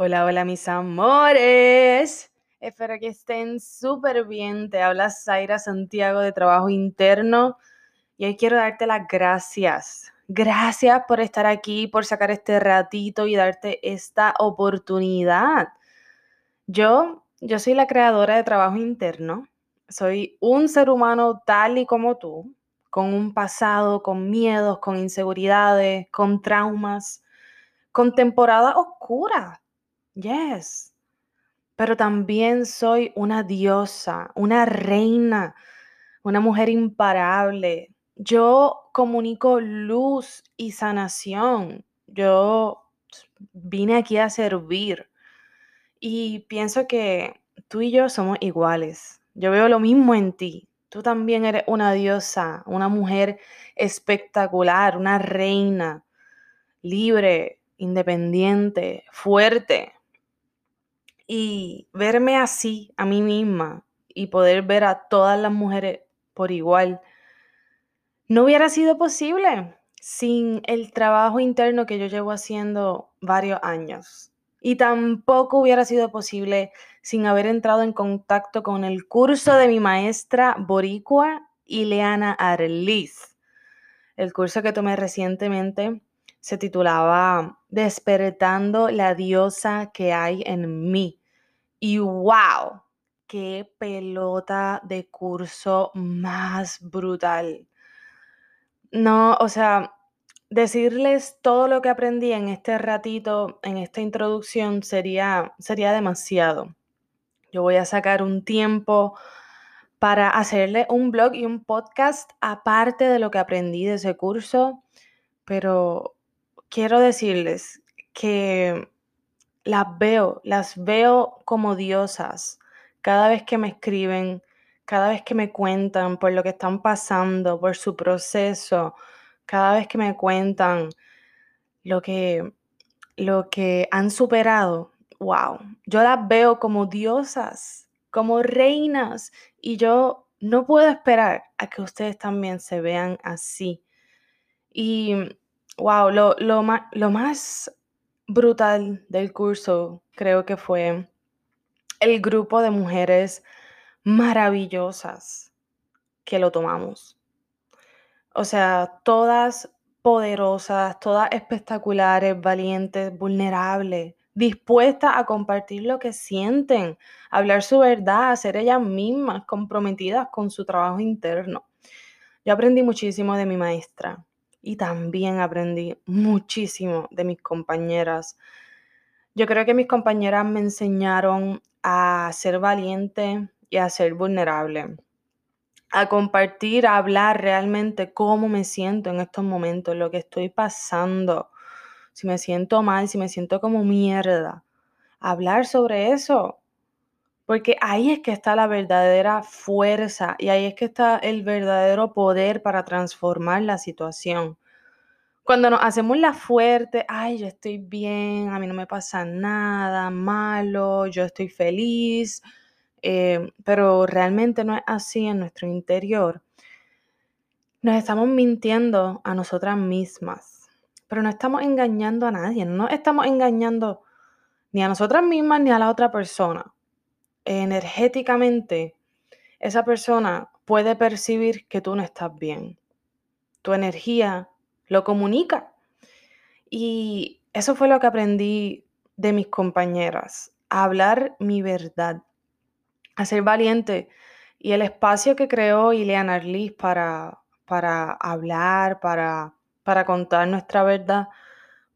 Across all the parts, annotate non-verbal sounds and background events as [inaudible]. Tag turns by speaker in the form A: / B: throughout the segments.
A: Hola, hola mis amores. Espero que estén súper bien. Te habla Zaira Santiago de Trabajo Interno y hoy quiero darte las gracias. Gracias por estar aquí, por sacar este ratito y darte esta oportunidad. Yo, yo soy la creadora de Trabajo Interno. Soy un ser humano tal y como tú, con un pasado, con miedos, con inseguridades, con traumas, con temporadas oscuras Yes. Pero también soy una diosa, una reina, una mujer imparable. Yo comunico luz y sanación. Yo vine aquí a servir. Y pienso que tú y yo somos iguales. Yo veo lo mismo en ti. Tú también eres una diosa, una mujer espectacular, una reina, libre, independiente, fuerte. Y verme así a mí misma y poder ver a todas las mujeres por igual, no hubiera sido posible sin el trabajo interno que yo llevo haciendo varios años. Y tampoco hubiera sido posible sin haber entrado en contacto con el curso de mi maestra boricua Ileana Arliz. El curso que tomé recientemente se titulaba Despertando la diosa que hay en mí. Y wow, qué pelota de curso más brutal. No, o sea, decirles todo lo que aprendí en este ratito, en esta introducción, sería, sería demasiado. Yo voy a sacar un tiempo para hacerle un blog y un podcast aparte de lo que aprendí de ese curso, pero quiero decirles que las veo, las veo como diosas. Cada vez que me escriben, cada vez que me cuentan por lo que están pasando, por su proceso, cada vez que me cuentan lo que, lo que han superado, wow, yo las veo como diosas, como reinas y yo no puedo esperar a que ustedes también se vean así. Y wow, lo, lo, lo más brutal del curso creo que fue el grupo de mujeres maravillosas que lo tomamos. O sea, todas poderosas, todas espectaculares, valientes, vulnerables, dispuestas a compartir lo que sienten, hablar su verdad, ser ellas mismas, comprometidas con su trabajo interno. Yo aprendí muchísimo de mi maestra y también aprendí muchísimo de mis compañeras. Yo creo que mis compañeras me enseñaron a ser valiente y a ser vulnerable, a compartir, a hablar realmente cómo me siento en estos momentos, lo que estoy pasando, si me siento mal, si me siento como mierda. Hablar sobre eso, porque ahí es que está la verdadera fuerza y ahí es que está el verdadero poder para transformar la situación. Cuando nos hacemos la fuerte, ay, yo estoy bien, a mí no me pasa nada malo, yo estoy feliz, eh, pero realmente no es así en nuestro interior. Nos estamos mintiendo a nosotras mismas, pero no estamos engañando a nadie, no estamos engañando ni a nosotras mismas ni a la otra persona. Energéticamente, esa persona puede percibir que tú no estás bien. Tu energía lo comunica. Y eso fue lo que aprendí de mis compañeras, hablar mi verdad, a ser valiente. Y el espacio que creó Ileana Arlis para, para hablar, para, para contar nuestra verdad,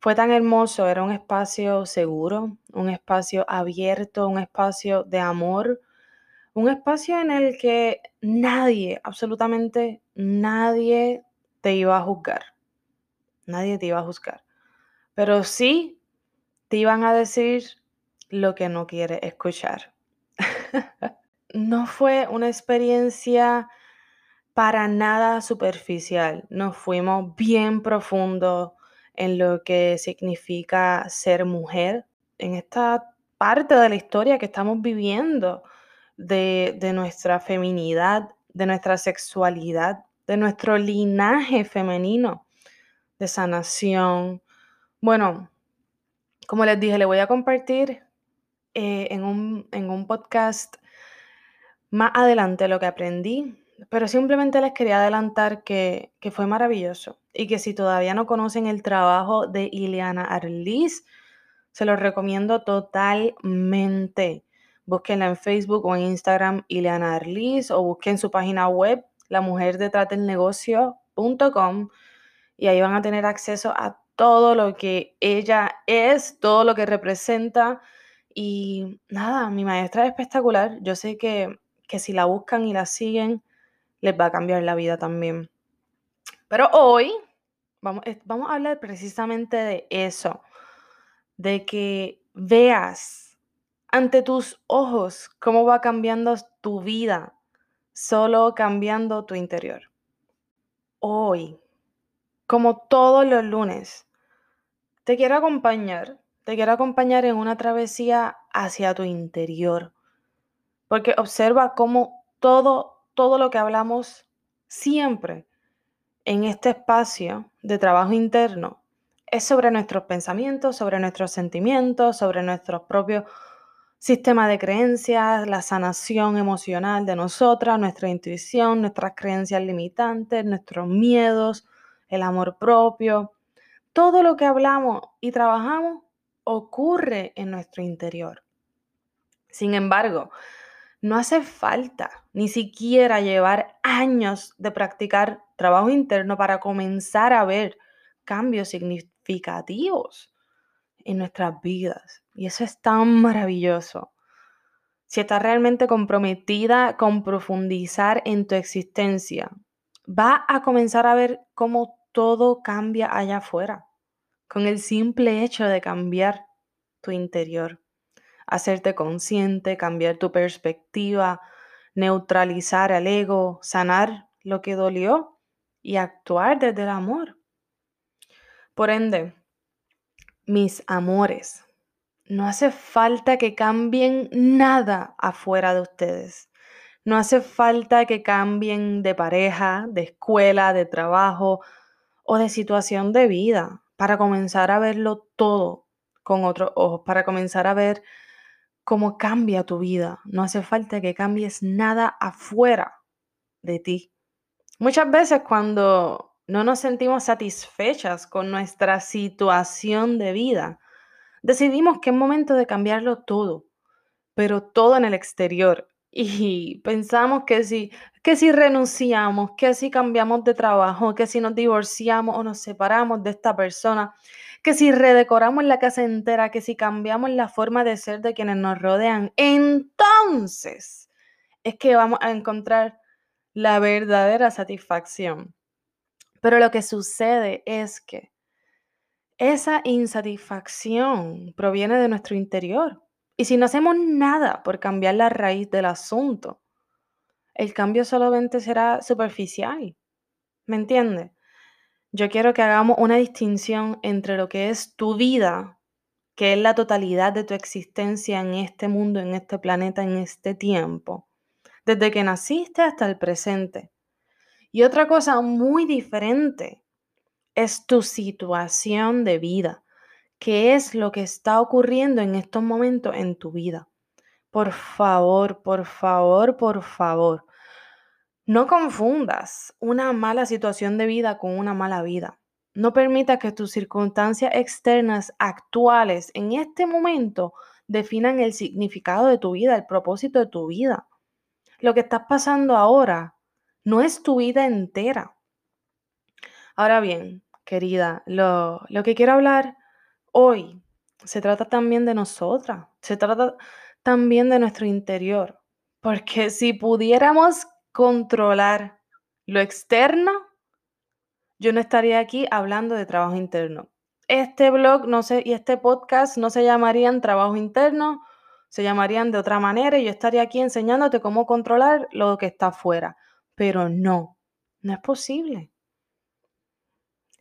A: fue tan hermoso. Era un espacio seguro, un espacio abierto, un espacio de amor, un espacio en el que nadie, absolutamente nadie, te iba a juzgar. Nadie te iba a juzgar. Pero sí te iban a decir lo que no quieres escuchar. [laughs] no fue una experiencia para nada superficial. Nos fuimos bien profundo en lo que significa ser mujer, en esta parte de la historia que estamos viviendo de, de nuestra feminidad, de nuestra sexualidad, de nuestro linaje femenino de sanación. Bueno, como les dije, le voy a compartir eh, en, un, en un podcast más adelante lo que aprendí, pero simplemente les quería adelantar que, que, fue maravilloso y que si todavía no conocen el trabajo de Ileana Arlis, se los recomiendo totalmente. Búsquenla en Facebook o en Instagram Ileana Arlis o busquen su página web lamujerdetratelnegocio.com y ahí van a tener acceso a todo lo que ella es, todo lo que representa. Y nada, mi maestra es espectacular. Yo sé que, si la buscan y la siguen, les va a cambiar la vida también. Pero hoy vamos, vamos a hablar precisamente de eso, de que veas ante tus ojos cómo va cambiando tu vida, solo cambiando tu interior. Hoy como todos los lunes, te quiero acompañar, te quiero acompañar en una travesía hacia tu interior, porque observa cómo todo, todo lo que hablamos siempre en este espacio de trabajo interno es sobre nuestros pensamientos, sobre nuestros sentimientos, sobre nuestro propio sistema de creencias, la sanación emocional de nosotras, nuestra intuición, nuestras creencias limitantes, nuestros miedos, el amor propio. Todo lo que hablamos y trabajamos ocurre en nuestro interior. Sin embargo, no hace falta ni siquiera llevar años de practicar trabajo interno para comenzar a ver cambios significativos en nuestras vidas. Y eso es tan maravilloso. Si estás realmente comprometida con profundizar en tu existencia, va a comenzar a ver cómo todo cambia allá afuera, con el simple hecho de cambiar tu interior, hacerte consciente, cambiar tu perspectiva, neutralizar al ego, sanar lo que dolió y actuar desde el amor. Por ende, mis amores, no hace falta que cambien nada afuera de ustedes. No hace falta que cambien de pareja, de escuela, de trabajo, o de situación de vida para comenzar a verlo todo con otros ojos, para comenzar a ver cómo cambia tu vida. No hace falta que cambies nada afuera de ti. Muchas veces cuando no nos sentimos satisfechas con nuestra situación de vida, decidimos que es momento de cambiarlo todo, pero todo en el exterior. [laughs] Y pensamos que si que si renunciamos, que si cambiamos de trabajo, que si nos divorciamos o nos separamos de esta persona, que si redecoramos la casa entera, que si cambiamos la forma de ser de quienes nos rodean, entonces es que vamos a encontrar la verdadera satisfacción. Pero lo que sucede es que esa insatisfacción proviene de nuestro interior. Y si no hacemos nada por cambiar la raíz del asunto, el cambio solamente será superficial. ¿Me entiendes? Yo quiero que hagamos una distinción entre lo que es tu vida, que es la totalidad de tu existencia en este mundo, en este planeta, en este tiempo, desde que naciste hasta el presente. Y otra cosa muy diferente es tu situación de vida, qué es lo que está ocurriendo en estos momentos en tu vida. Por favor, por favor, por favor, no confundas una mala situación de vida con una mala vida. No permita que tus circunstancias externas actuales en este momento definan el significado de tu vida, el propósito de tu vida. Lo que estás pasando ahora no es tu vida entera. Ahora bien, querida, lo, lo que quiero hablar hoy se trata también de nosotras, se trata también de nuestro interior, porque si pudiéramos controlar lo externo, yo no estaría aquí hablando de trabajo interno. Este blog no sé, y este podcast no se llamarían trabajo interno, se llamarían de otra manera y yo estaría aquí enseñándote cómo controlar lo que está afuera. Pero no, no es posible.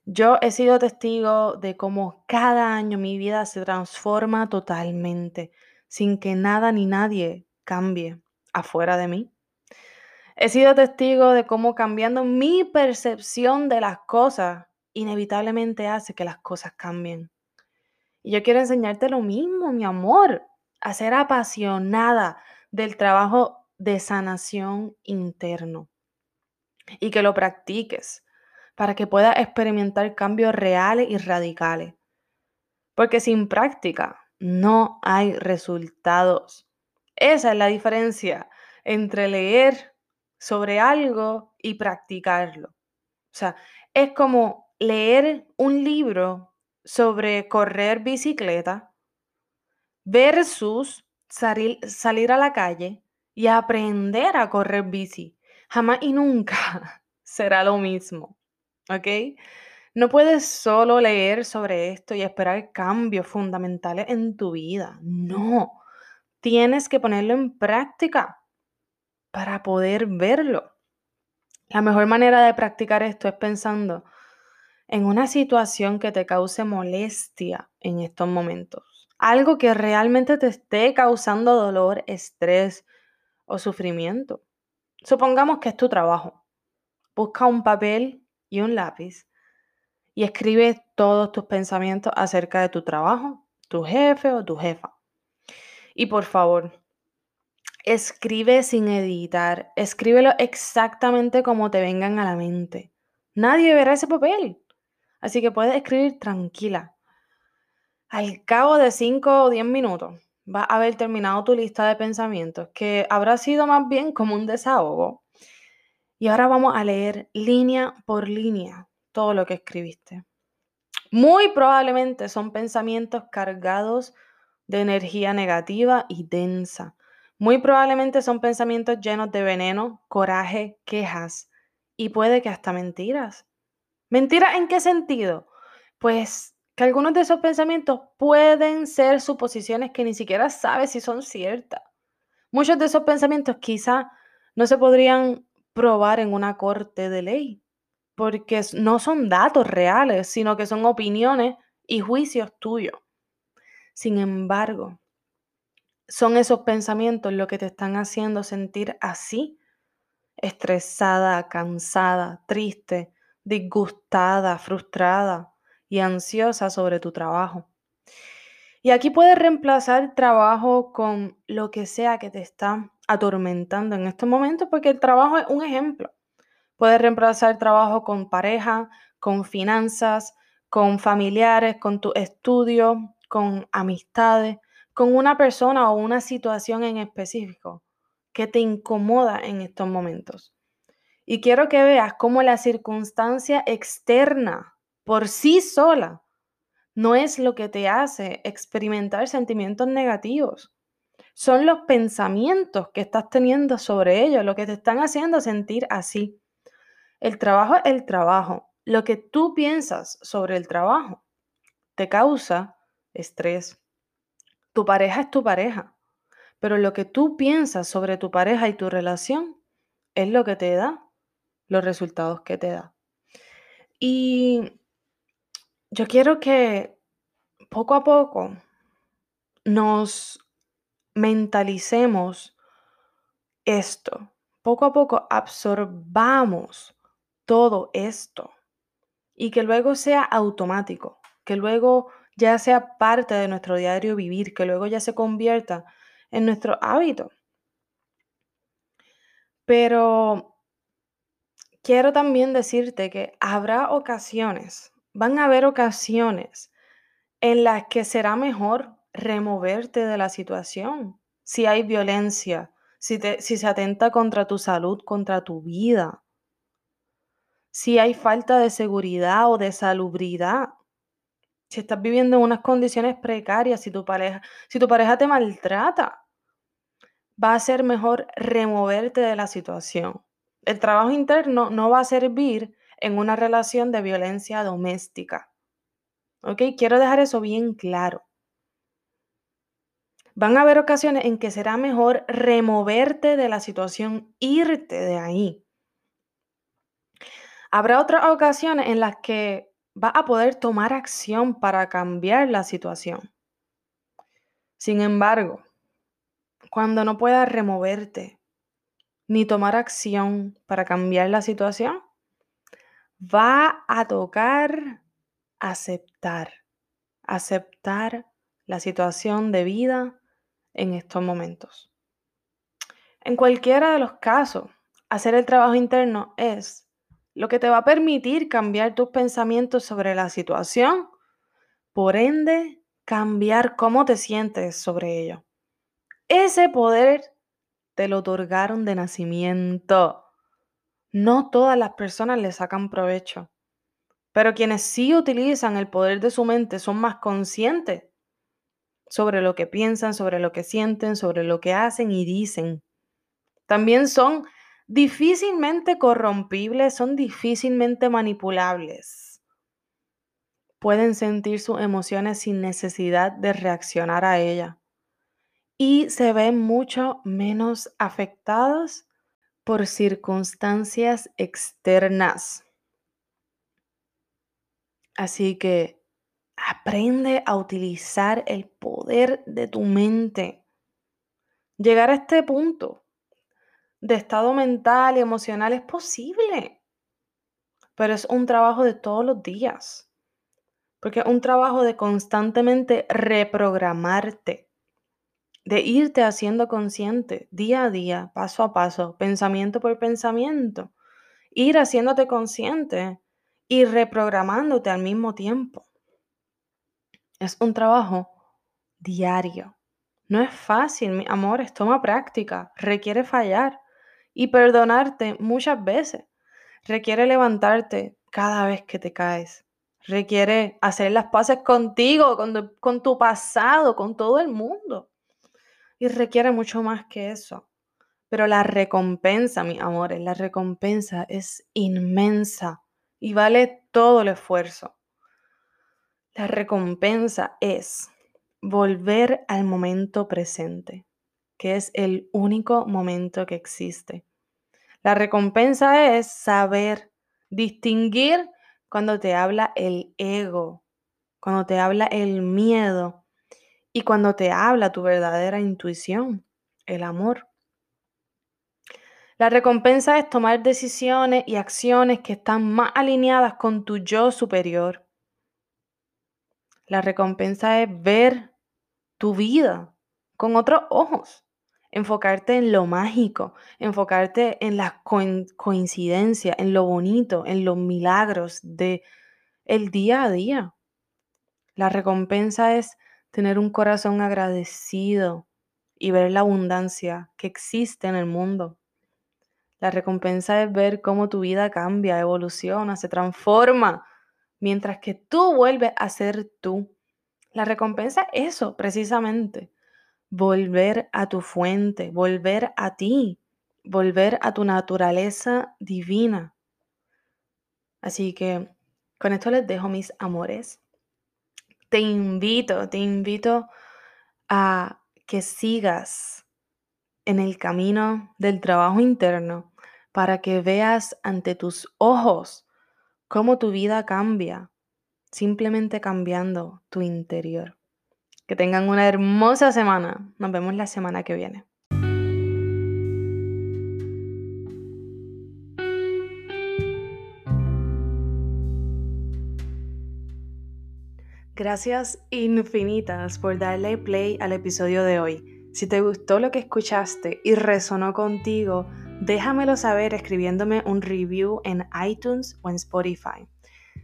A: Yo he sido testigo de cómo cada año mi vida se transforma totalmente, sin que nada ni nadie cambie afuera de mí. He sido testigo de cómo cambiando mi percepción de las cosas inevitablemente hace que las cosas cambien. Y yo quiero enseñarte lo mismo, mi amor, a ser apasionada del trabajo de sanación interno y que lo practiques para que puedas experimentar cambios reales y radicales. Porque sin práctica no hay resultados. Esa es la diferencia entre leer sobre algo y practicarlo. O sea, es como leer un libro sobre correr bicicleta versus salir, salir a la calle y aprender a correr bici. Jamás y nunca [laughs] será lo mismo. ¿Ok? No puedes solo leer sobre esto y esperar cambios fundamentales en tu vida. No. Tienes que ponerlo en práctica para poder verlo. La mejor manera de practicar esto es pensando en una situación que te cause molestia en estos momentos. Algo que realmente te esté causando dolor, estrés o sufrimiento. Supongamos que es tu trabajo. Busca un papel y un lápiz y escribe todos tus pensamientos acerca de tu trabajo, tu jefe o tu jefa. Y por favor, Escribe sin editar, escríbelo exactamente como te vengan a la mente. Nadie verá ese papel, así que puedes escribir tranquila. Al cabo de 5 o 10 minutos vas a haber terminado tu lista de pensamientos, que habrá sido más bien como un desahogo. Y ahora vamos a leer línea por línea todo lo que escribiste. Muy probablemente son pensamientos cargados de energía negativa y densa muy probablemente son pensamientos llenos de veneno, coraje, quejas y puede que hasta mentiras. ¿Mentiras en qué sentido? Pues que algunos de esos pensamientos pueden ser suposiciones que ni siquiera sabes si son ciertas. Muchos de esos pensamientos quizá no se podrían probar en una corte de ley, porque no son datos reales, sino que son opiniones y juicios tuyos. Sin embargo, son esos pensamientos lo que te están haciendo sentir así, estresada, cansada, triste, disgustada, frustrada y ansiosa sobre tu trabajo. Y aquí puedes reemplazar trabajo con lo que sea que te está atormentando en estos momentos, porque el trabajo es un ejemplo. Puedes reemplazar trabajo con pareja, con finanzas, con familiares, con tu estudio, con amistades con una persona o una situación en específico que te incomoda en estos momentos. Y quiero que veas cómo la circunstancia externa por sí sola no es lo que te hace experimentar sentimientos negativos. Son los pensamientos que estás teniendo sobre ellos lo que te están haciendo sentir así. El trabajo es el trabajo. Lo que tú piensas sobre el trabajo te causa estrés. Tu pareja es tu pareja, pero lo que tú piensas sobre tu pareja y tu relación es lo que te da los resultados que te da. Y yo quiero que poco a poco nos mentalicemos esto. Poco a poco absorbamos todo esto y que luego sea automático, que luego ya sea parte de nuestro diario vivir, que luego ya se convierta en nuestro hábito. Pero quiero también decirte que habrá ocasiones, van a haber ocasiones en las que será mejor removerte de la situación. Si hay violencia, si, si se atenta contra tu salud, contra tu vida, si hay falta de seguridad o de salubridad, si estás viviendo en unas condiciones precarias, si tu pareja, si tu pareja te maltrata, va a ser mejor removerte de la situación. El trabajo interno no va a servir en una relación de violencia doméstica. ¿Ok? Quiero dejar eso bien claro. Van a haber ocasiones en que será mejor removerte de la situación, irte de ahí. Habrá otras ocasiones en las que va a poder tomar acción para cambiar la situación. Sin embargo, cuando no puedas removerte ni tomar acción para cambiar la situación, va a tocar aceptar, aceptar la situación de vida en estos momentos. En cualquiera de los casos, hacer el trabajo interno es lo que te va a permitir cambiar tus pensamientos sobre la situación, por ende, cambiar cómo te sientes sobre ello. Ese poder te lo otorgaron de nacimiento. No todas las personas le sacan provecho, pero quienes sí utilizan el poder de su mente son más conscientes sobre lo que piensan, sobre lo que sienten, sobre lo que hacen y dicen. También son difícilmente corrompibles, son difícilmente manipulables. Pueden sentir sus emociones sin necesidad de reaccionar a ellas y se ven mucho menos afectados por circunstancias externas. Así que aprende a utilizar el poder de tu mente. Llegar a este punto de estado mental y emocional es posible, pero es un trabajo de todos los días, porque es un trabajo de constantemente reprogramarte, de irte haciendo consciente día a día, paso a paso, pensamiento por pensamiento, ir haciéndote consciente y reprogramándote al mismo tiempo. Es un trabajo diario. No es fácil, mi amores, toma práctica, requiere fallar, y perdonarte muchas veces. Requiere levantarte cada vez que te caes. Requiere hacer las paces contigo, con, con tu pasado, con todo el mundo. Y requiere mucho más que eso. Pero la recompensa, mis amores, la recompensa es inmensa y vale todo el esfuerzo. La recompensa es volver al momento presente que es el único momento que existe. La recompensa es saber distinguir cuando te habla el ego, cuando te habla el miedo y cuando te habla tu verdadera intuición, el amor. La recompensa es tomar decisiones y acciones que están más alineadas con tu yo superior. La recompensa es ver tu vida con otros ojos enfocarte en lo mágico, enfocarte en las coincidencias, en lo bonito, en los milagros de el día a día. La recompensa es tener un corazón agradecido y ver la abundancia que existe en el mundo. La recompensa es ver cómo tu vida cambia, evoluciona, se transforma, mientras que tú vuelves a ser tú. La recompensa es eso, precisamente. Volver a tu fuente, volver a ti, volver a tu naturaleza divina. Así que con esto les dejo mis amores. Te invito, te invito a que sigas en el camino del trabajo interno para que veas ante tus ojos cómo tu vida cambia, simplemente cambiando tu interior. Que tengan una hermosa semana. Nos vemos la semana que viene. Gracias infinitas por darle play al episodio de hoy. Si te gustó lo que escuchaste y resonó contigo, déjamelo saber escribiéndome un review en iTunes o en Spotify.